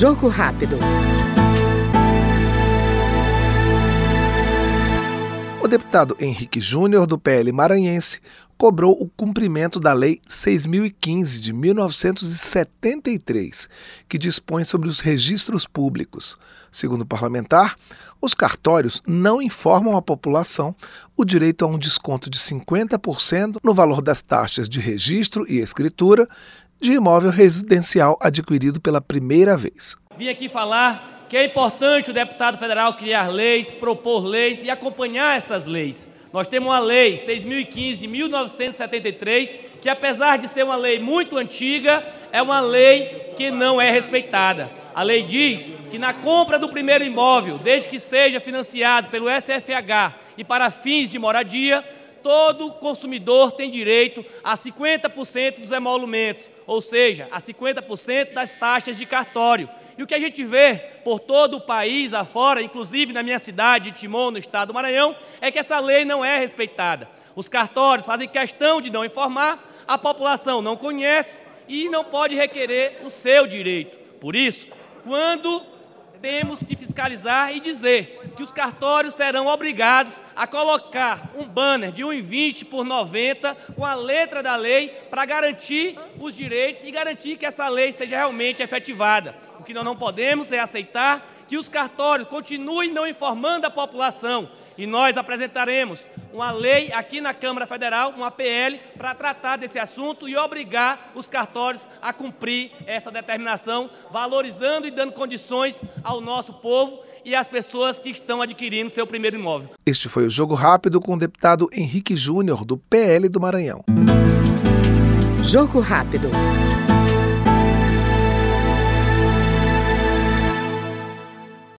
Jogo rápido. O deputado Henrique Júnior, do PL maranhense, cobrou o cumprimento da Lei 6015 de 1973, que dispõe sobre os registros públicos. Segundo o parlamentar, os cartórios não informam à população o direito a um desconto de 50% no valor das taxas de registro e escritura de imóvel residencial adquirido pela primeira vez. Vim aqui falar que é importante o deputado federal criar leis, propor leis e acompanhar essas leis. Nós temos uma lei 6015 de 1973, que apesar de ser uma lei muito antiga, é uma lei que não é respeitada. A lei diz que na compra do primeiro imóvel, desde que seja financiado pelo SFH e para fins de moradia, todo consumidor tem direito a 50% dos emolumentos, ou seja, a 50% das taxas de cartório. E o que a gente vê por todo o país afora, inclusive na minha cidade de Timon, no estado do Maranhão, é que essa lei não é respeitada. Os cartórios fazem questão de não informar, a população não conhece e não pode requerer o seu direito. Por isso, quando temos que fiscalizar e dizer que os cartórios serão obrigados a colocar um banner de 1,20 por 90 com a letra da lei para garantir os direitos e garantir que essa lei seja realmente efetivada. O que nós não podemos é aceitar que os cartórios continuem não informando a população. E nós apresentaremos uma lei aqui na Câmara Federal, uma PL, para tratar desse assunto e obrigar os cartórios a cumprir essa determinação, valorizando e dando condições ao nosso povo e às pessoas que estão adquirindo seu primeiro imóvel. Este foi o Jogo Rápido com o deputado Henrique Júnior, do PL do Maranhão. Jogo Rápido.